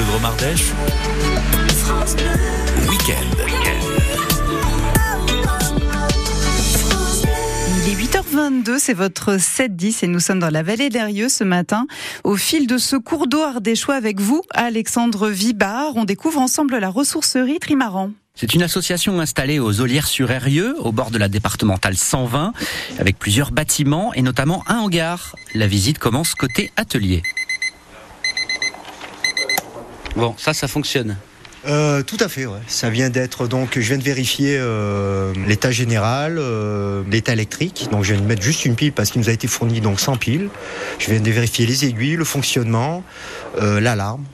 Bleu Drôme Ardèche. Week-end. Il est 8h22, c'est votre 7-10 et nous sommes dans la vallée d'Erieux ce matin. Au fil de ce cours d'eau ardéchois avec vous, Alexandre Vibard, on découvre ensemble la ressourcerie Trimaran. C'est une association installée aux Olières-sur-Eyrieux, au bord de la départementale 120, avec plusieurs bâtiments et notamment un hangar. La visite commence côté atelier. Bon, ça, ça fonctionne. Euh, tout à fait, ouais. Ça vient d'être donc, je viens de vérifier euh, l'état général, euh, l'état électrique. Donc je viens de mettre juste une pile parce qu'il nous a été fourni donc sans pile. Je viens de vérifier les aiguilles, le fonctionnement, l'alarme.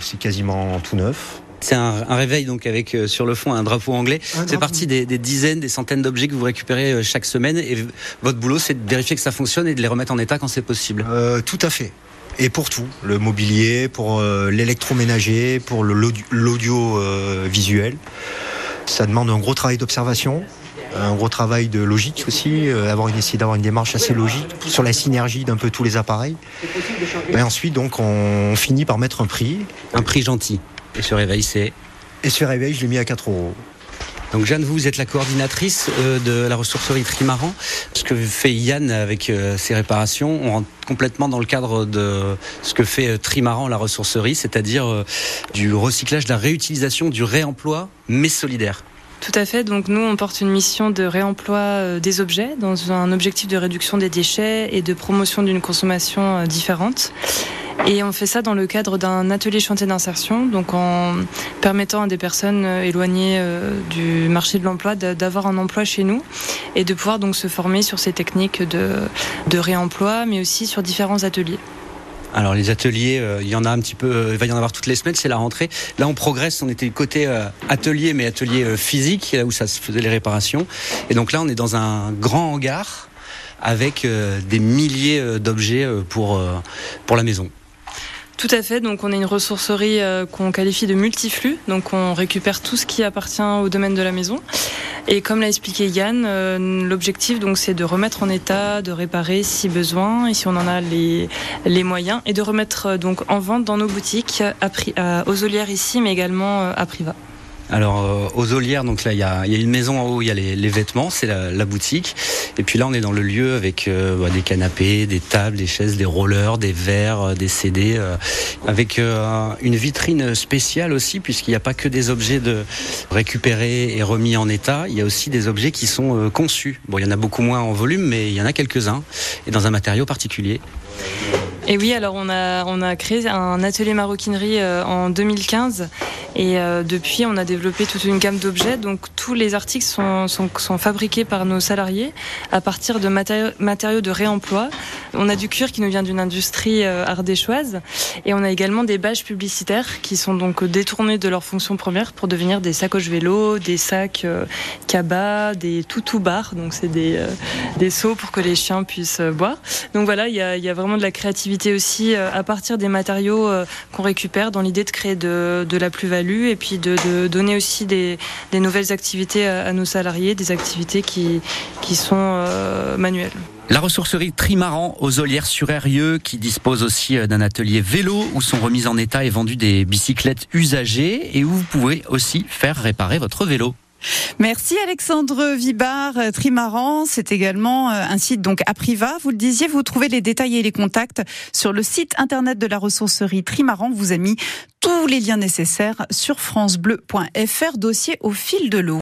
C'est quasiment tout neuf. C'est un, un réveil donc avec euh, sur le fond un drapeau anglais. C'est parti des, des dizaines, des centaines d'objets que vous récupérez euh, chaque semaine et votre boulot c'est de vérifier que ça fonctionne et de les remettre en état quand c'est possible. Euh, tout à fait. Et pour tout, le mobilier, pour euh, l'électroménager, pour l'audio l'audio, euh, visuel. Ça demande un gros travail d'observation, un gros travail de logique aussi, euh, avoir une, essayer d'avoir une démarche assez logique sur la synergie d'un peu tous les appareils. Et ensuite, donc, on finit par mettre un prix. Un prix gentil. Et ce réveil c'est. Et ce réveil, je l'ai mis à 4 euros. Donc Jeanne, vous êtes la coordinatrice euh, de la ressourcerie Trimaran. Ce que fait Yann avec euh, ses réparations, on rentre complètement dans le cadre de ce que fait euh, Trimaran, la ressourcerie, c'est-à-dire du recyclage, de la réutilisation, du réemploi, mais solidaire. Tout à fait. Donc nous, on porte une mission de réemploi des objets dans un objectif de réduction des déchets et de promotion d'une consommation différente. Et on fait ça dans le cadre d'un atelier chantier d'insertion, donc en permettant à des personnes euh, éloignées euh, du marché de l'emploi d'avoir un emploi chez nous et de pouvoir donc se former sur ces techniques de, réemploi, mais aussi sur différents ateliers. Alors les ateliers, euh, il y en a un petit peu, il va y en avoir toutes les semaines, c'est la rentrée. Là on progresse, on était côté atelier, mais atelier physique, là où ça se faisait les réparations. Et donc là on est dans un grand hangar avec des milliers d'objets pour, pour la maison. Tout à fait. Donc, on est une ressourcerie euh, qu'on qualifie de multiflux. Donc, on récupère tout ce qui appartient au domaine de la maison. Et comme l'a expliqué Yann, euh, l'objectif donc c'est de remettre en état, de réparer si besoin et si on en a les, moyens, et de remettre euh, donc en vente dans nos boutiques à, aux Olières ici, mais également à Priva. Alors euh, aux Olières, donc là il y a, une maison en haut, il y a les, vêtements, c'est la, boutique. Et puis là on est dans le lieu avec euh, bah, des canapés, des tables, des chaises, des rollers, des verres, euh, des CD, avec une vitrine spéciale aussi puisqu'il n'y a pas que des objets de récupérés et remis en état, il y a aussi des objets qui sont conçus. Bon il y en a beaucoup moins en volume, mais il y en a quelques-uns et dans un matériau particulier. Et oui, alors on a, créé un atelier maroquinerie euh, en 2015 et euh, depuis on a développé toute une gamme d'objets. Donc tous les articles sont, fabriqués par nos salariés à partir de matériaux, de réemploi. On a du cuir qui nous vient d'une industrie euh, ardéchoise et on a également des bâches publicitaires qui sont donc détournées de leur fonction première pour devenir des sacoches vélo, des sacs cabas, des toutous bars. Donc c'est des, seaux pour que les chiens puissent boire. Donc voilà, il y a vraiment de la créativité aussi euh, à partir des matériaux euh, qu'on récupère dans l'idée de créer de, la plus-value et puis de, donner aussi des, nouvelles activités à, nos salariés, des activités qui, qui sont euh, manuelles. La ressourcerie Trimaran aux Olières sur Eyrieux qui dispose aussi d'un atelier vélo où sont remises en état et vendues des bicyclettes usagées et où vous pouvez aussi faire réparer votre vélo. Merci Alexandre Vibard, euh, Trimaran. C'est également euh, un site donc à Priva. Vous le disiez, vous trouvez les détails et les contacts sur le site internet de la ressourcerie Trimaran. Vous a mis tous les liens nécessaires sur francebleu.fr, dossier au fil de l'eau.